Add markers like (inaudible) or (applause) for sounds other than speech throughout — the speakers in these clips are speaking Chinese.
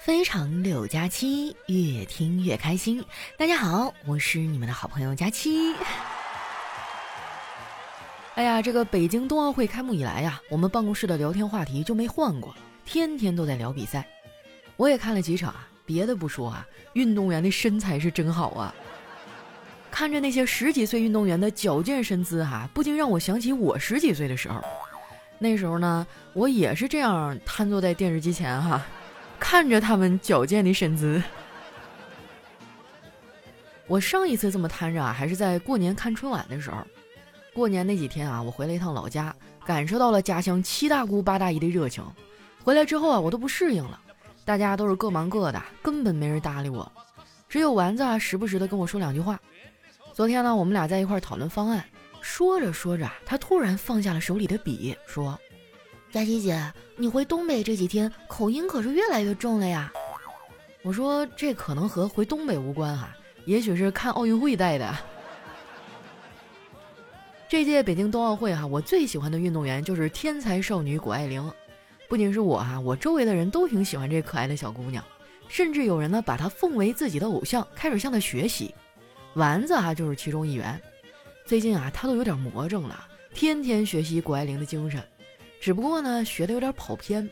非常六加七，越听越开心。大家好，我是你们的好朋友佳期。(laughs) 哎呀，这个北京冬奥会开幕以来呀，我们办公室的聊天话题就没换过，天天都在聊比赛。我也看了几场啊，别的不说啊，运动员的身材是真好啊。看着那些十几岁运动员的矫健身姿哈，不禁让我想起我十几岁的时候。那时候呢，我也是这样瘫坐在电视机前哈。看着他们矫健的身姿，(laughs) 我上一次这么瘫着啊，还是在过年看春晚的时候。过年那几天啊，我回了一趟老家，感受到了家乡七大姑八大姨的热情。回来之后啊，我都不适应了，大家都是各忙各的，根本没人搭理我，只有丸子啊，时不时的跟我说两句话。昨天呢，我们俩在一块讨论方案，说着说着，他突然放下了手里的笔，说。佳琪姐，你回东北这几天口音可是越来越重了呀。我说这可能和回东北无关哈，也许是看奥运会带的。这届北京冬奥会哈，我最喜欢的运动员就是天才少女谷爱凌。不仅是我哈，我周围的人都挺喜欢这可爱的小姑娘，甚至有人呢把她奉为自己的偶像，开始向她学习。丸子哈就是其中一员。最近啊，她都有点魔怔了，天天学习谷爱凌的精神。只不过呢，学的有点跑偏。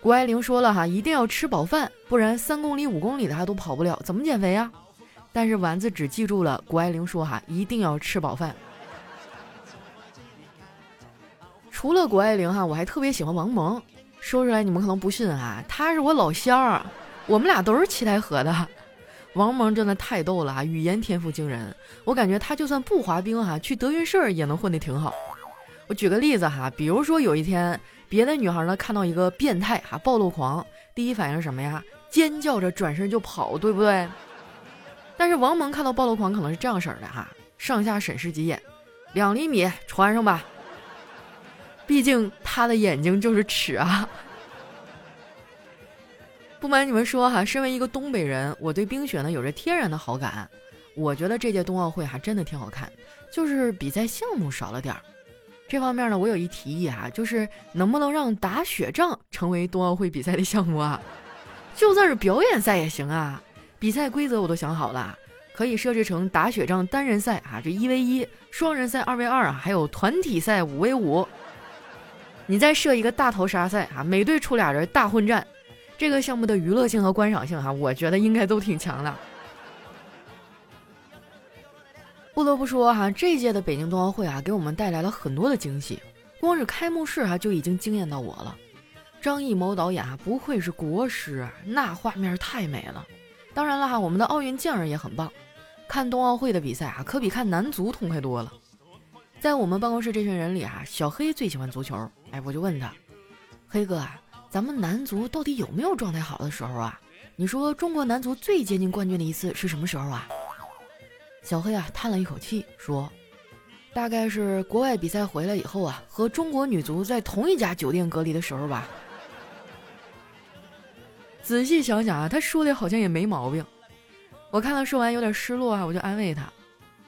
谷爱凌说了哈，一定要吃饱饭，不然三公里、五公里的他都跑不了，怎么减肥呀？但是丸子只记住了谷爱凌说哈，一定要吃饱饭。除了谷爱凌哈，我还特别喜欢王蒙。说出来你们可能不信啊，他是我老乡儿，我们俩都是七台河的。王蒙真的太逗了哈，语言天赋惊人，我感觉他就算不滑冰哈，去德云社也能混得挺好。我举个例子哈，比如说有一天，别的女孩呢看到一个变态哈暴露狂，第一反应是什么呀？尖叫着转身就跑，对不对？但是王蒙看到暴露狂可能是这样式的哈，上下审视几眼，两厘米穿上吧。毕竟他的眼睛就是尺啊。不瞒你们说哈，身为一个东北人，我对冰雪呢有着天然的好感。我觉得这届冬奥会还真的挺好看，就是比赛项目少了点儿。这方面呢，我有一提议啊，就是能不能让打雪仗成为冬奥会比赛的项目啊？就算是表演赛也行啊。比赛规则我都想好了，可以设置成打雪仗单人赛啊，这一 v 一；双人赛二 v 二啊，还有团体赛五 v 五。你再设一个大逃杀赛啊，每队出俩人大混战。这个项目的娱乐性和观赏性哈，我觉得应该都挺强的。不得不说哈，这届的北京冬奥会啊，给我们带来了很多的惊喜。光是开幕式哈就已经惊艳到我了。张艺谋导演啊，不愧是国师，那画面太美了。当然了哈，我们的奥运健儿也很棒。看冬奥会的比赛啊，可比看男足痛快多了。在我们办公室这群人里啊，小黑最喜欢足球。哎，我就问他，黑哥啊，咱们男足到底有没有状态好的时候啊？你说中国男足最接近冠军的一次是什么时候啊？小黑啊，叹了一口气说：“大概是国外比赛回来以后啊，和中国女足在同一家酒店隔离的时候吧。”仔细想想啊，他说的好像也没毛病。我看他说完有点失落啊，我就安慰他：“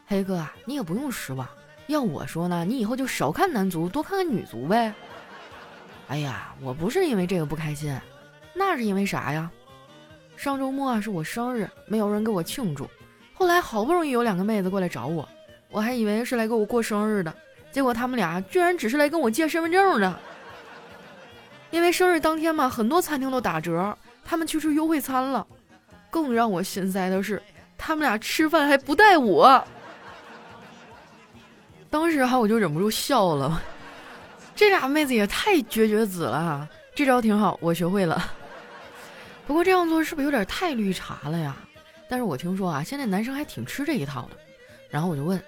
黑哥啊，你也不用失望。要我说呢，你以后就少看男足，多看看女足呗。”哎呀，我不是因为这个不开心，那是因为啥呀？上周末啊是我生日，没有人给我庆祝。后来好不容易有两个妹子过来找我，我还以为是来给我过生日的，结果他们俩居然只是来跟我借身份证的。因为生日当天嘛，很多餐厅都打折，他们去吃优惠餐了。更让我心塞的是，他们俩吃饭还不带我。当时哈我就忍不住笑了，这俩妹子也太绝绝子了！这招挺好，我学会了。不过这样做是不是有点太绿茶了呀？但是我听说啊，现在男生还挺吃这一套的，然后我就问，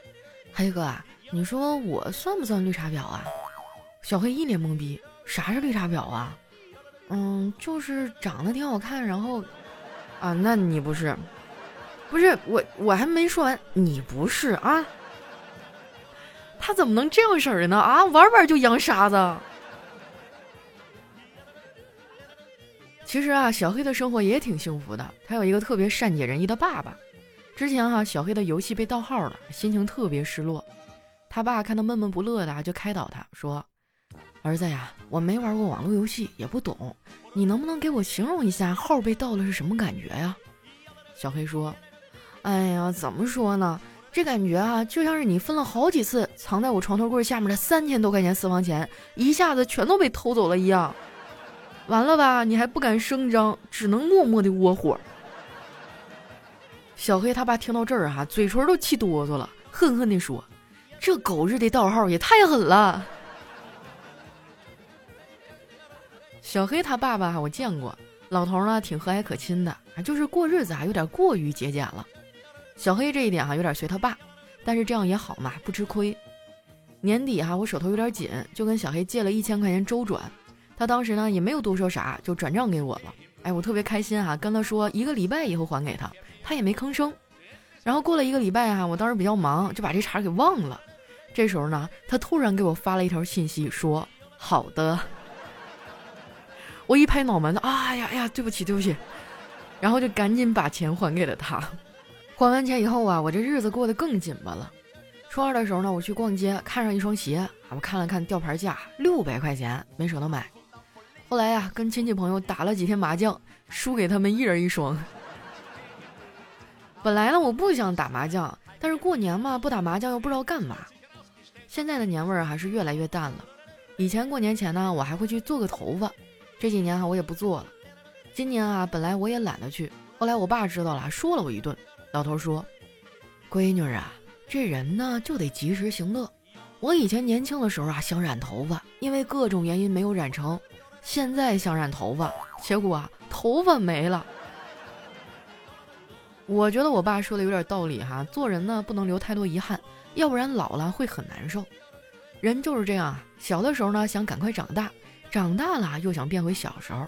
黑哥啊，你说我算不算绿茶婊啊？小黑一脸懵逼，啥是绿茶婊啊？嗯，就是长得挺好看，然后，啊，那你不是？不是我，我还没说完，你不是啊？他怎么能这样式儿的呢？啊，玩玩就扬沙子。其实啊，小黑的生活也挺幸福的。他有一个特别善解人意的爸爸。之前哈，小黑的游戏被盗号了，心情特别失落。他爸看他闷闷不乐的，就开导他说：“儿子呀，我没玩过网络游戏，也不懂，你能不能给我形容一下号被盗了是什么感觉呀？”小黑说：“哎呀，怎么说呢？这感觉啊，就像是你分了好几次藏在我床头柜下面的三千多块钱私房钱，一下子全都被偷走了一样。完了吧，你还不敢声张，只能默默的窝火。”小黑他爸听到这儿哈，嘴唇都气哆嗦了，恨恨地说：“这狗日的盗号也太狠了！”小黑他爸爸我见过，老头呢挺和蔼可亲的，就是过日子啊有点过于节俭了。小黑这一点哈有点随他爸，但是这样也好嘛，不吃亏。年底哈我手头有点紧，就跟小黑借了一千块钱周转，他当时呢也没有多说啥，就转账给我了。哎，我特别开心哈，跟他说一个礼拜以后还给他。他也没吭声，然后过了一个礼拜哈，我当时比较忙，就把这茬给忘了。这时候呢，他突然给我发了一条信息，说：“好的。”我一拍脑门子，啊呀哎呀，对不起对不起，然后就赶紧把钱还给了他。还完钱以后啊，我这日子过得更紧巴了。初二的时候呢，我去逛街，看上一双鞋，我看了看吊牌价，六百块钱，没舍得买。后来呀，跟亲戚朋友打了几天麻将，输给他们一人一双。本来呢，我不想打麻将，但是过年嘛，不打麻将又不知道干嘛。现在的年味儿还是越来越淡了。以前过年前呢，我还会去做个头发，这几年哈我也不做了。今年啊，本来我也懒得去，后来我爸知道了，说了我一顿。老头说：“闺女啊，这人呢就得及时行乐。我以前年轻的时候啊，想染头发，因为各种原因没有染成。现在想染头发，结果啊，头发没了。”我觉得我爸说的有点道理哈，做人呢不能留太多遗憾，要不然老了会很难受。人就是这样啊，小的时候呢想赶快长大，长大了又想变回小时候。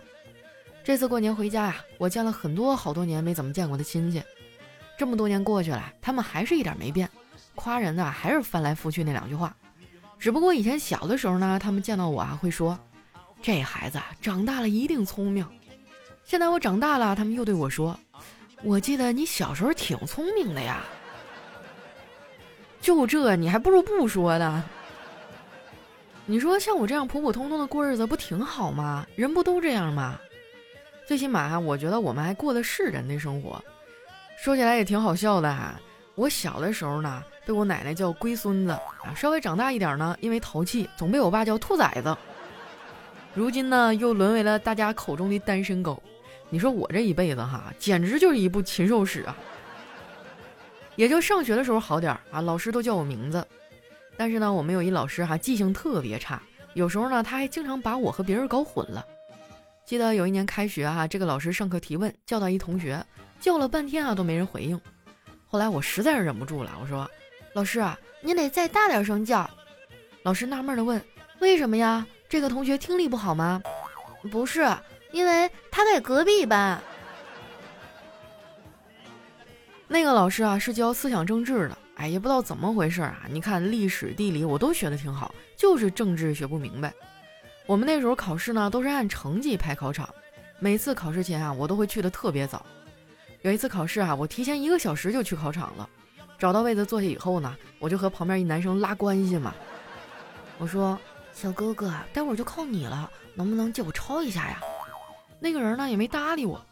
这次过年回家呀，我见了很多好多年没怎么见过的亲戚，这么多年过去了，他们还是一点没变，夸人呢还是翻来覆去那两句话。只不过以前小的时候呢，他们见到我啊会说，这孩子长大了一定聪明。现在我长大了，他们又对我说。我记得你小时候挺聪明的呀，就这你还不如不说呢。你说像我这样普普通通的过日子不挺好吗？人不都这样吗？最起码我觉得我们还过的是人的生活。说起来也挺好笑的哈。我小的时候呢，被我奶奶叫龟孙子啊，稍微长大一点呢，因为淘气，总被我爸叫兔崽子。如今呢，又沦为了大家口中的单身狗。你说我这一辈子哈，简直就是一部禽兽史啊！也就上学的时候好点儿啊，老师都叫我名字。但是呢，我们有一老师哈，记性特别差，有时候呢，他还经常把我和别人搞混了。记得有一年开学哈，这个老师上课提问，叫到一同学，叫了半天啊都没人回应。后来我实在是忍不住了，我说：“老师啊，您得再大点声叫。”老师纳闷的问：“为什么呀？这个同学听力不好吗？”“不是。”因为他在隔壁班，那个老师啊是教思想政治的，哎，也不知道怎么回事啊。你看历史、地理我都学的挺好，就是政治学不明白。我们那时候考试呢都是按成绩排考场，每次考试前啊我都会去的特别早。有一次考试啊，我提前一个小时就去考场了，找到位子坐下以后呢，我就和旁边一男生拉关系嘛。我说：“小哥哥，待会儿就靠你了，能不能借我抄一下呀？”那个人呢也没搭理我。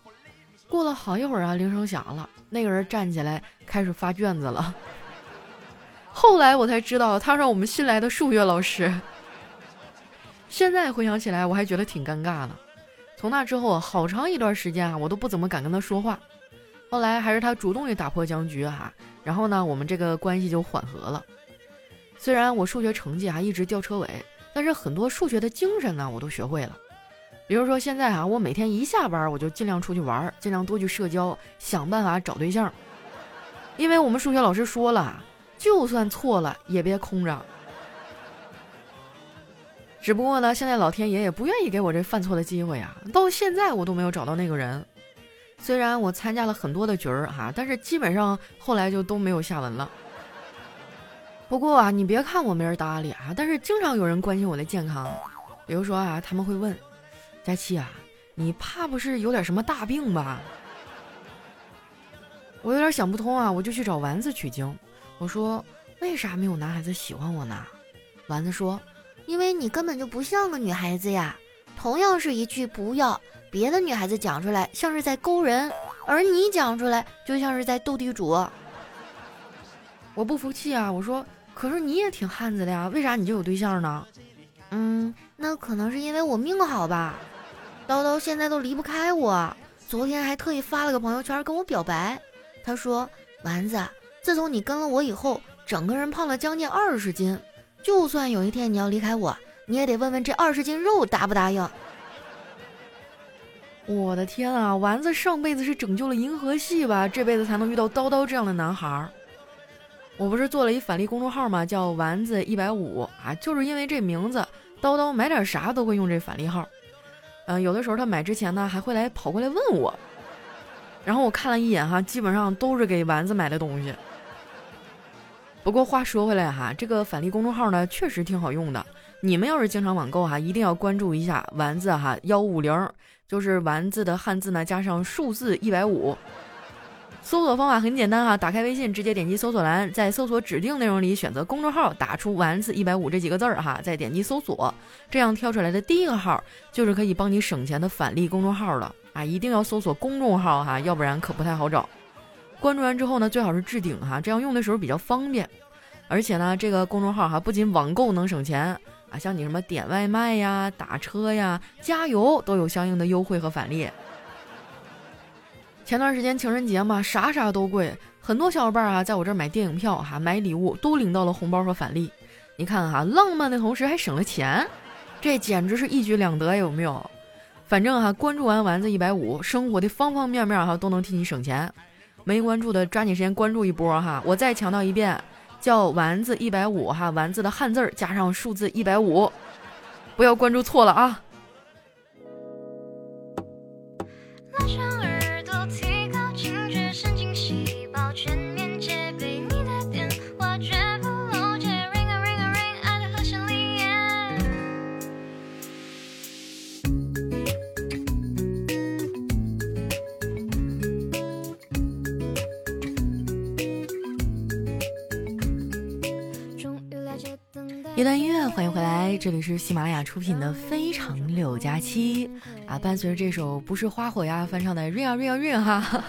过了好一会儿啊，铃声响了，那个人站起来开始发卷子了。(laughs) 后来我才知道，他是我们新来的数学老师。现在回想起来，我还觉得挺尴尬的。从那之后，好长一段时间啊，我都不怎么敢跟他说话。后来还是他主动也打破僵局哈，然后呢，我们这个关系就缓和了。虽然我数学成绩啊一直吊车尾，但是很多数学的精神呢，我都学会了。比如说现在啊，我每天一下班我就尽量出去玩，尽量多去社交，想办法找对象。因为我们数学老师说了，就算错了也别空着。只不过呢，现在老天爷也不愿意给我这犯错的机会啊，到现在我都没有找到那个人。虽然我参加了很多的局儿哈，但是基本上后来就都没有下文了。不过啊，你别看我没人搭理啊，但是经常有人关心我的健康。比如说啊，他们会问。佳期啊，你怕不是有点什么大病吧？我有点想不通啊，我就去找丸子取经。我说：“为啥没有男孩子喜欢我呢？”丸子说：“因为你根本就不像个女孩子呀。同样是一句不要，别的女孩子讲出来像是在勾人，而你讲出来就像是在斗地主。(laughs) 我不服气啊！我说，可是你也挺汉子的呀，为啥你就有对象呢？嗯，那可能是因为我命好吧。叨叨现在都离不开我，昨天还特意发了个朋友圈跟我表白。他说：“丸子，自从你跟了我以后，整个人胖了将近二十斤。就算有一天你要离开我。”你也得问问这二十斤肉答不答应？(laughs) 我的天啊，丸子上辈子是拯救了银河系吧？这辈子才能遇到叨叨这样的男孩。我不是做了一返利公众号吗？叫丸子一百五啊，就是因为这名字，叨叨买点啥都会用这返利号。嗯，有的时候他买之前呢，还会来跑过来问我。然后我看了一眼哈，基本上都是给丸子买的东西。不过话说回来哈，这个返利公众号呢，确实挺好用的。你们要是经常网购哈，一定要关注一下丸子哈幺五零，就是丸子的汉字呢加上数字一百五。搜索方法很简单哈，打开微信直接点击搜索栏，在搜索指定内容里选择公众号，打出丸子一百五这几个字儿哈，再点击搜索，这样跳出来的第一个号就是可以帮你省钱的返利公众号了啊！一定要搜索公众号哈，要不然可不太好找。关注完之后呢，最好是置顶哈，这样用的时候比较方便。而且呢，这个公众号哈，不仅网购能省钱。啊，像你什么点外卖呀、打车呀、加油都有相应的优惠和返利。前段时间情人节嘛，啥啥都贵，很多小伙伴啊在我这儿买电影票哈、买礼物都领到了红包和返利。你看哈，浪漫的同时还省了钱，这简直是一举两得，有没有？反正哈，关注完丸子一百五，生活的方方面面哈都能替你省钱。没关注的抓紧时间关注一波哈！我再强调一遍。叫丸子一百五哈，丸子的汉字加上数字一百五，不要关注错了啊。这里是喜马拉雅出品的《非常六加七》啊，伴随着这首不是花火呀翻唱的《Ring Ring Ring》哈，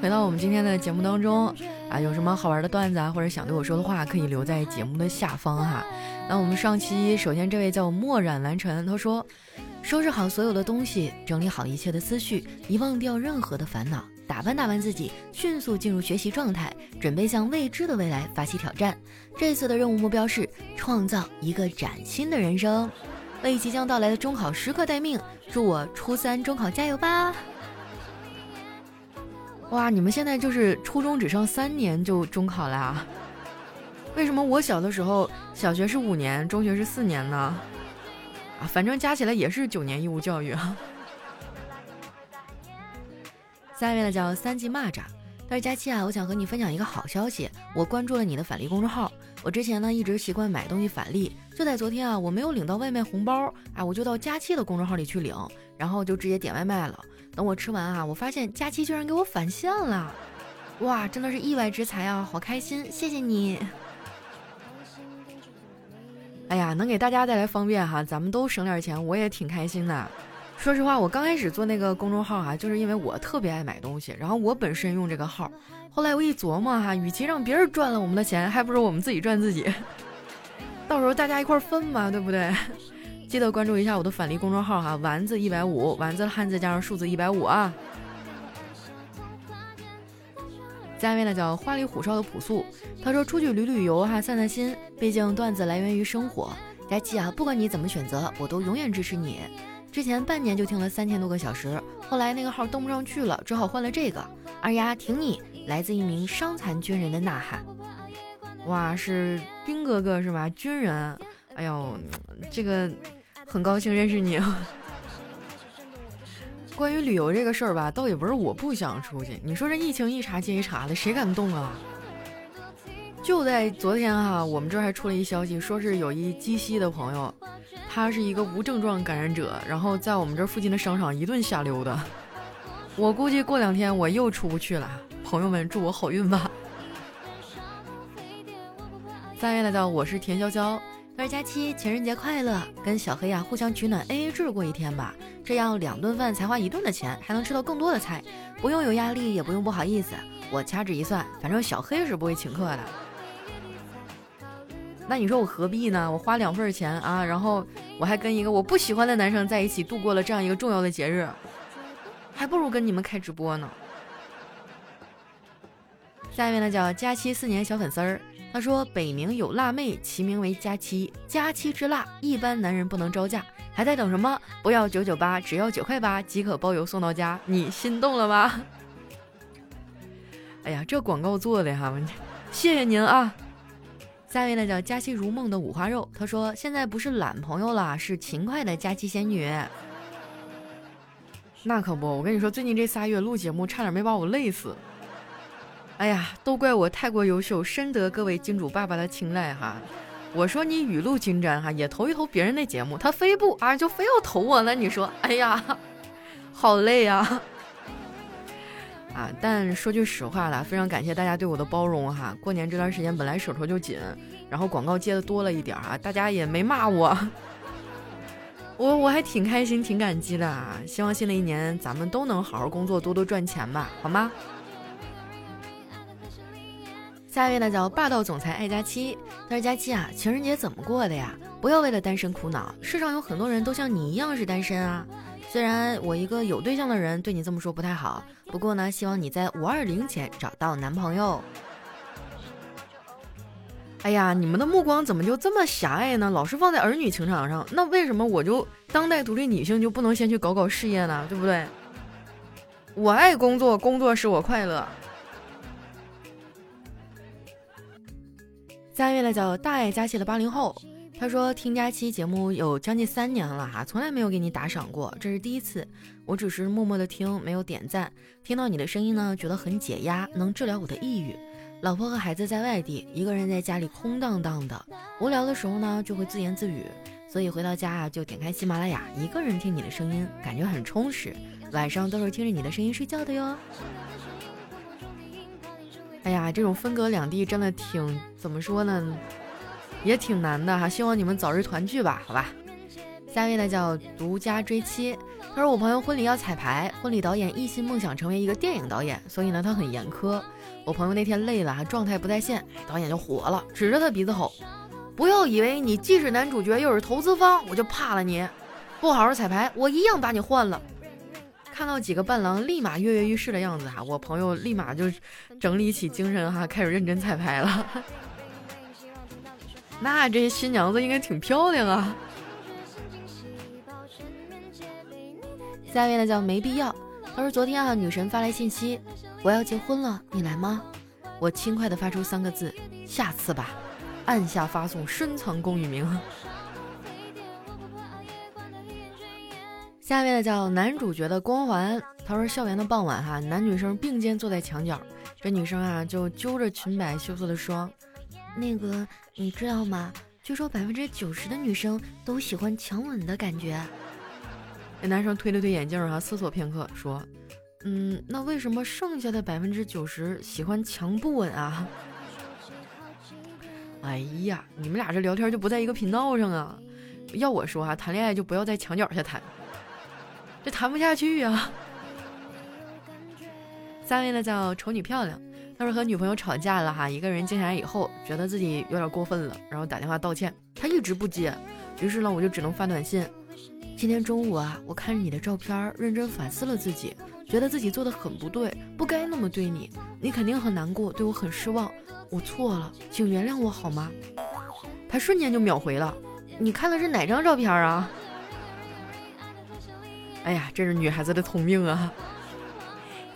回到我们今天的节目当中啊，有什么好玩的段子啊，或者想对我说的话，可以留在节目的下方哈。那我们上期首先这位叫墨染蓝尘，他说收拾好所有的东西，整理好一切的思绪，遗忘掉任何的烦恼。打扮打扮自己，迅速进入学习状态，准备向未知的未来发起挑战。这次的任务目标是创造一个崭新的人生，为即将到来的中考时刻待命。祝我初三中考加油吧！哇，你们现在就是初中只剩三年就中考了啊？为什么我小的时候小学是五年，中学是四年呢？啊，反正加起来也是九年义务教育啊。下一位呢叫三级蚂蚱，但是佳期啊，我想和你分享一个好消息，我关注了你的返利公众号。我之前呢一直习惯买东西返利，就在昨天啊，我没有领到外卖红包，哎，我就到佳期的公众号里去领，然后就直接点外卖了。等我吃完啊，我发现佳期居然给我返现了，哇，真的是意外之财啊，好开心，谢谢你。哎呀，能给大家带来方便哈，咱们都省点钱，我也挺开心的。说实话，我刚开始做那个公众号哈，就是因为我特别爱买东西，然后我本身用这个号。后来我一琢磨哈，与其让别人赚了我们的钱，还不如我们自己赚自己。(laughs) 到时候大家一块分嘛，对不对？(laughs) 记得关注一下我的返利公众号哈，丸子一百五，丸子汉字加上数字一百五啊。下一位呢叫花里胡哨的朴素，他说出去旅旅游哈，散散心，毕竟段子来源于生活。佳琪啊，不管你怎么选择，我都永远支持你。之前半年就听了三千多个小时，后来那个号登不上去了，只好换了这个。二丫挺你，来自一名伤残军人的呐喊。哇，是兵哥哥是吧？军人，哎呦，这个很高兴认识你。(laughs) 关于旅游这个事儿吧，倒也不是我不想出去，你说这疫情一茬接一茬的，谁敢动啊？就在昨天哈，我们这儿还出了一消息，说是有一鸡西的朋友。他是一个无症状感染者，然后在我们这附近的商场一顿瞎溜达。我估计过两天我又出不去了。朋友们，祝我好运吧。三月来到，我是田潇潇。他说：“佳期，情人节快乐！跟小黑呀互相取暖，A A 制过一天吧，这样两顿饭才花一顿的钱，还能吃到更多的菜，不用有压力，也不用不好意思。我掐指一算，反正小黑是不会请客的。那你说我何必呢？我花两份钱啊，然后我还跟一个我不喜欢的男生在一起度过了这样一个重要的节日，还不如跟你们开直播呢。下面呢叫佳期四年小粉丝儿。”他说：“北冥有辣妹，其名为佳期。佳期之辣，一般男人不能招架。还在等什么？不要九九八，只要九块八即可包邮送到家。你心动了吗？” (laughs) 哎呀，这广告做的哈，谢谢您啊！下一位呢叫佳期如梦的五花肉，他说：“现在不是懒朋友了，是勤快的佳期仙女。(laughs) ”那可不，我跟你说，最近这仨月录节目，差点没把我累死。哎呀，都怪我太过优秀，深得各位金主爸爸的青睐哈。我说你雨露均沾哈，也投一投别人的节目，他非不啊，就非要投我呢。你说，哎呀，好累呀。啊，但说句实话啦，非常感谢大家对我的包容哈。过年这段时间本来手头就紧，然后广告接的多了一点啊，大家也没骂我，我我还挺开心，挺感激的啊。希望新的一年咱们都能好好工作，多多赚钱吧，好吗？下一位呢叫霸道总裁爱佳期，他说佳期啊，情人节怎么过的呀？不要为了单身苦恼，世上有很多人都像你一样是单身啊。虽然我一个有对象的人对你这么说不太好，不过呢，希望你在五二零前找到男朋友。哎呀，你们的目光怎么就这么狭隘呢？老是放在儿女情长上，那为什么我就当代独立女性就不能先去搞搞事业呢？对不对？我爱工作，工作使我快乐。下一位呢叫大爱佳期的八零后，他说听佳期节目有将近三年了哈，从来没有给你打赏过，这是第一次。我只是默默的听，没有点赞。听到你的声音呢，觉得很解压，能治疗我的抑郁。老婆和孩子在外地，一个人在家里空荡荡的，无聊的时候呢，就会自言自语。所以回到家啊，就点开喜马拉雅，一个人听你的声音，感觉很充实。晚上都是听着你的声音睡觉的哟。哎呀，这种分隔两地真的挺怎么说呢，也挺难的哈。希望你们早日团聚吧，好吧。下一位呢叫独家追妻，他说我朋友婚礼要彩排，婚礼导演一心梦想成为一个电影导演，所以呢他很严苛。我朋友那天累了，状态不在线，导演就火了，指着他鼻子吼：“不要以为你既是男主角又是投资方，我就怕了你！不好好彩排，我一样把你换了。”看到几个伴郎立马跃跃欲试的样子哈，我朋友立马就整理起精神哈，开始认真彩排了。那这些新娘子应该挺漂亮啊。下一位呢叫没必要，他说昨天啊女神发来信息，我要结婚了，你来吗？我轻快的发出三个字，下次吧，按下发送，深藏功与名。下面的叫男主角的光环。他说：“校园的傍晚，哈，男女生并肩坐在墙角，这女生啊就揪着裙摆羞涩的说：‘那个，你知道吗？据说百分之九十的女生都喜欢强吻的感觉。’那男生推了推眼镜，哈，思索片刻说：‘嗯，那为什么剩下的百分之九十喜欢强不吻啊？’哎呀，你们俩这聊天就不在一个频道上啊！要我说啊，谈恋爱就不要在墙角下谈。”这谈不下去呀！(laughs) 下位呢叫丑女漂亮，他说和女朋友吵架了哈，一个人静下来以后，觉得自己有点过分了，然后打电话道歉，他一直不接，于是呢我就只能发短信。今天中午啊，我看着你的照片，认真反思了自己，觉得自己做的很不对，不该那么对你，你肯定很难过，对我很失望，我错了，请原谅我好吗？他瞬间就秒回了，你看的是哪张照片啊？哎呀，这是女孩子的通病啊！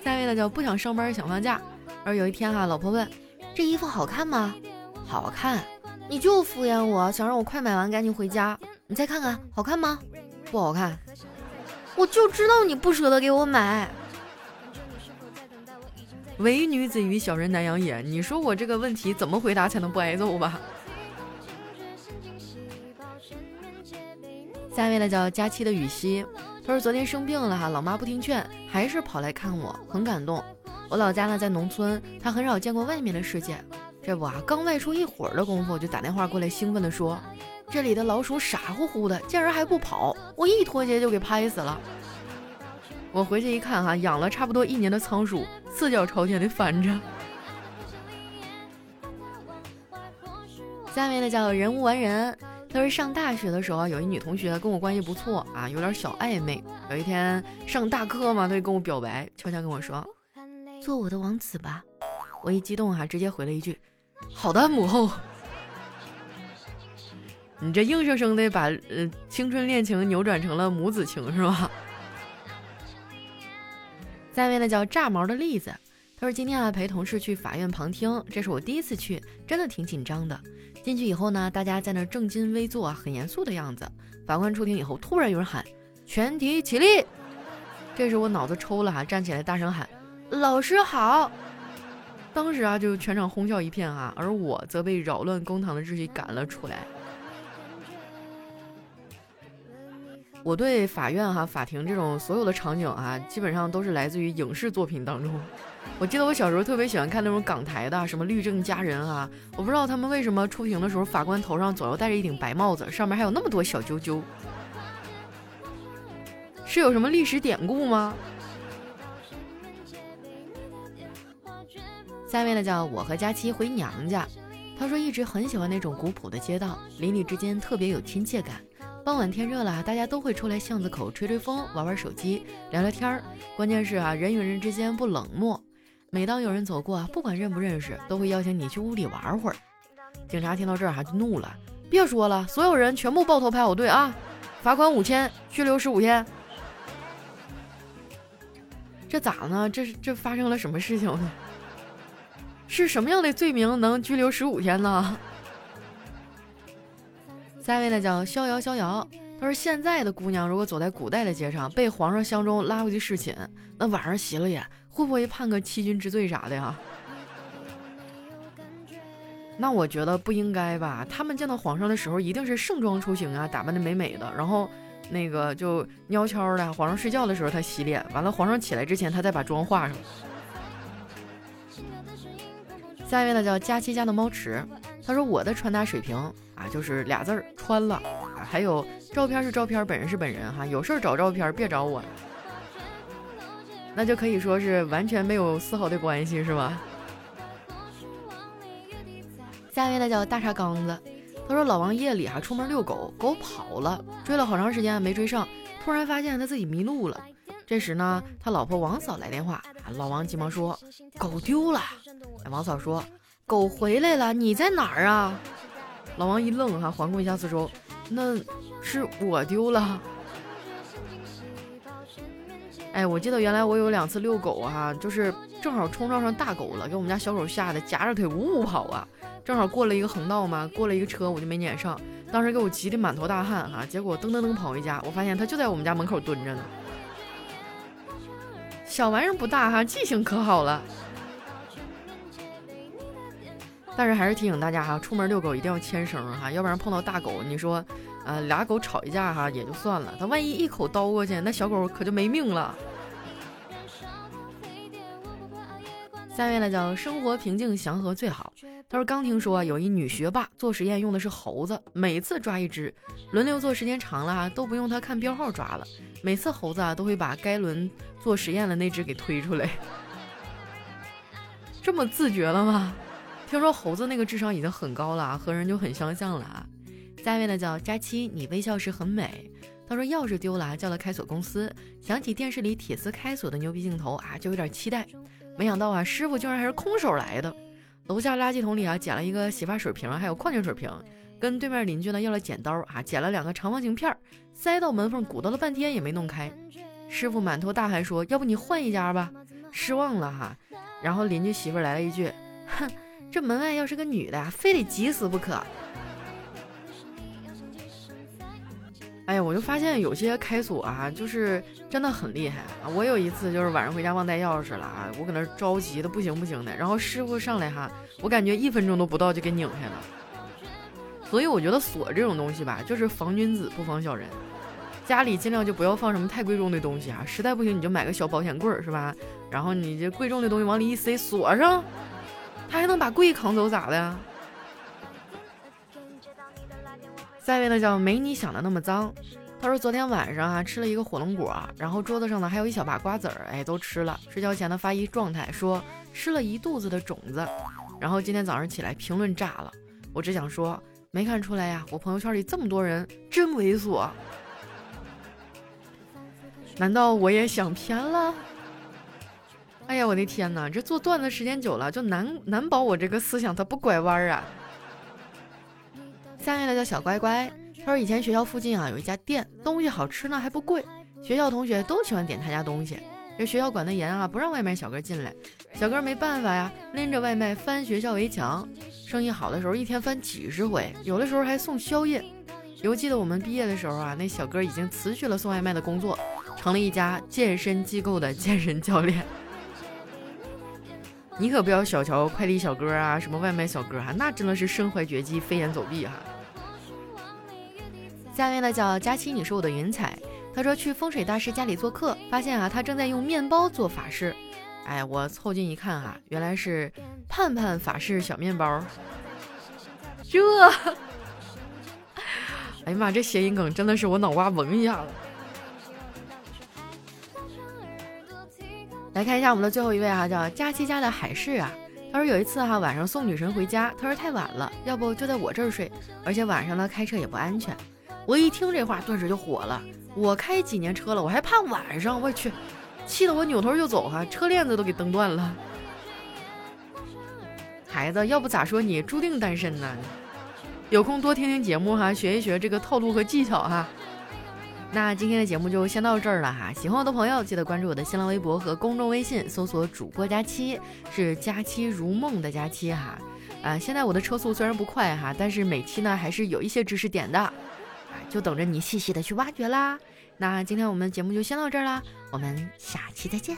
下一位呢叫不想上班想放假，而有一天哈，老婆问：“这衣服好看吗？”“好看。”“你就敷衍我，想让我快买完赶紧回家。”“你再看看，好看吗？”“不好看。”“我就知道你不舍得给我买。”“唯女子与小人难养也。”你说我这个问题怎么回答才能不挨揍吧？下一位呢叫佳期的雨熙。他说昨天生病了哈，老妈不听劝，还是跑来看我，很感动。我老家呢在农村，他很少见过外面的世界。这不啊，刚外出一会儿的功夫，就打电话过来，兴奋地说：“这里的老鼠傻乎乎的，见人还不跑，我一脱鞋就给拍死了。我回去一看哈，养了差不多一年的仓鼠，四脚朝天的翻着。下面呢叫人无完人，他说上大学的时候有一女同学跟我关系不错啊，有点小暧昧。有一天上大课嘛，他就跟我表白，悄悄跟我说：“做我的王子吧。”我一激动哈，直接回了一句：“好的，母后。”你这硬生生的把呃青春恋情扭转成了母子情是吧？下面呢叫炸毛的栗子，他说今天啊陪同事去法院旁听，这是我第一次去，真的挺紧张的。进去以后呢，大家在那正襟危坐啊，很严肃的样子。法官出庭以后，突然有人喊全体起立，这时我脑子抽了哈，站起来大声喊老师好。当时啊就全场哄笑一片哈，而我则被扰乱公堂的秩序赶了出来。我对法院哈、法庭这种所有的场景啊，基本上都是来自于影视作品当中。我记得我小时候特别喜欢看那种港台的，什么《律政佳人》啊，我不知道他们为什么出庭的时候，法官头上总要戴着一顶白帽子，上面还有那么多小揪揪，是有什么历史典故吗？下面呢叫我和佳期回娘家，他说一直很喜欢那种古朴的街道，邻里之间特别有亲切感。傍晚天热了，大家都会出来巷子口吹吹风，玩玩手机，聊聊天儿。关键是啊，人与人之间不冷漠。每当有人走过，不管认不认识，都会邀请你去屋里玩会儿。警察听到这儿哈就怒了，别说了，所有人全部抱头排好队啊！罚款五千，拘留十五天。这咋呢？这是这发生了什么事情呢？是什么样的罪名能拘留十五天呢？下一位呢叫逍遥逍遥，他说现在的姑娘如果走在古代的街上，被皇上相中拉回去侍寝，那晚上洗了眼，会不会判个欺君之罪啥的呀？那我觉得不应该吧。他们见到皇上的时候，一定是盛装出行啊，打扮的美美的，然后那个就悄悄的，皇上睡觉的时候他洗脸，完了皇上起来之前他再把妆化上。下一位呢叫佳期家的猫池，他说我的穿搭水平。啊，就是俩字儿穿了，还有照片是照片，本人是本人哈，有事儿找照片，别找我，那就可以说是完全没有丝毫的关系，是吧？下一位呢叫大茶缸子，他说老王夜里哈出门遛狗，狗跑了，追了好长时间没追上，突然发现他自己迷路了。这时呢，他老婆王嫂来电话，老王急忙说狗丢了。王嫂说狗回来了，你在哪儿啊？老王一愣，哈，环顾一下四周，那是我丢了。哎，我记得原来我有两次遛狗哈，就是正好冲撞上大狗了，给我们家小狗吓得夹着腿呜呜跑啊。正好过了一个横道嘛，过了一个车，我就没撵上，当时给我急得满头大汗哈。结果噔噔噔跑回家，我发现它就在我们家门口蹲着呢。小玩意儿不大哈，记性可好了。但是还是提醒大家哈，出门遛狗一定要牵绳哈，要不然碰到大狗，你说，呃，俩狗吵一架哈也就算了，它万一一口叨过去，那小狗可就没命了。下面呢叫生活平静祥和最好。他说刚听说有一女学霸做实验用的是猴子，每次抓一只，轮流做时间长了啊都不用他看标号抓了，每次猴子啊都会把该轮做实验的那只给推出来。(laughs) 这么自觉了吗？听说猴子那个智商已经很高了啊，和人就很相像了啊。下一位呢叫佳期，你微笑时很美。他说钥匙丢了，叫了开锁公司，想起电视里铁丝开锁的牛逼镜头啊，就有点期待。没想到啊，师傅竟然还是空手来的。楼下垃圾桶里啊捡了一个洗发水瓶，还有矿泉水瓶，跟对面邻居呢要了剪刀啊，剪了两个长方形片，塞到门缝，鼓捣了半天也没弄开。师傅满头大汗说：“要不你换一家吧。”失望了哈。然后邻居媳妇来了一句：“哼。”这门外要是个女的啊，非得急死不可。哎呀，我就发现有些开锁啊，就是真的很厉害啊！我有一次就是晚上回家忘带钥匙了啊，我搁那着急的不行不行的，然后师傅上来哈，我感觉一分钟都不到就给拧开了。所以我觉得锁这种东西吧，就是防君子不防小人，家里尽量就不要放什么太贵重的东西啊，实在不行你就买个小保险柜是吧？然后你这贵重的东西往里一塞，锁上。他还能把柜扛走咋的？下一位呢叫没你想的那么脏。他说昨天晚上啊吃了一个火龙果，然后桌子上呢还有一小把瓜子儿，哎都吃了。睡觉前呢发一状态说吃了一肚子的种子，然后今天早上起来评论炸了。我只想说没看出来呀，我朋友圈里这么多人真猥琐。难道我也想偏了？哎呀，我的天哪！这做段子时间久了，就难难保我这个思想它不拐弯啊。下面的叫小乖乖。他说：“以前学校附近啊有一家店，东西好吃呢还不贵，学校同学都喜欢点他家东西。这学校管得严啊，不让外卖小哥进来。小哥没办法呀，拎着外卖翻学校围墙。生意好的时候一天翻几十回，有的时候还送宵夜。犹记得我们毕业的时候啊，那小哥已经辞去了送外卖的工作，成了一家健身机构的健身教练。(laughs) 你可不要小瞧快递小哥啊，什么外卖小哥啊，那真的是身怀绝技，飞檐走壁哈。”下面呢叫佳期，你是我的云彩。他说去风水大师家里做客，发现啊他正在用面包做法事。哎，我凑近一看哈，原来是盼盼法式小面包。这，哎呀妈，这谐音梗真的是我脑瓜嗡一下子。来看一下我们的最后一位哈，叫佳期家的海市啊。他说有一次哈晚上送女神回家，他说太晚了，要不就在我这儿睡，而且晚上呢开车也不安全。我一听这话，顿时就火了。我开几年车了，我还怕晚上？我去，气得我扭头就走哈，车链子都给蹬断了。孩子，要不咋说你注定单身呢？有空多听听节目哈，学一学这个套路和技巧哈。那今天的节目就先到这儿了哈。喜欢我的朋友，记得关注我的新浪微博和公众微信，搜索主播佳期，是佳期如梦的佳期哈。啊，现在我的车速虽然不快哈，但是每期呢还是有一些知识点的。就等着你细细的去挖掘啦。那今天我们节目就先到这儿啦，我们下期再见。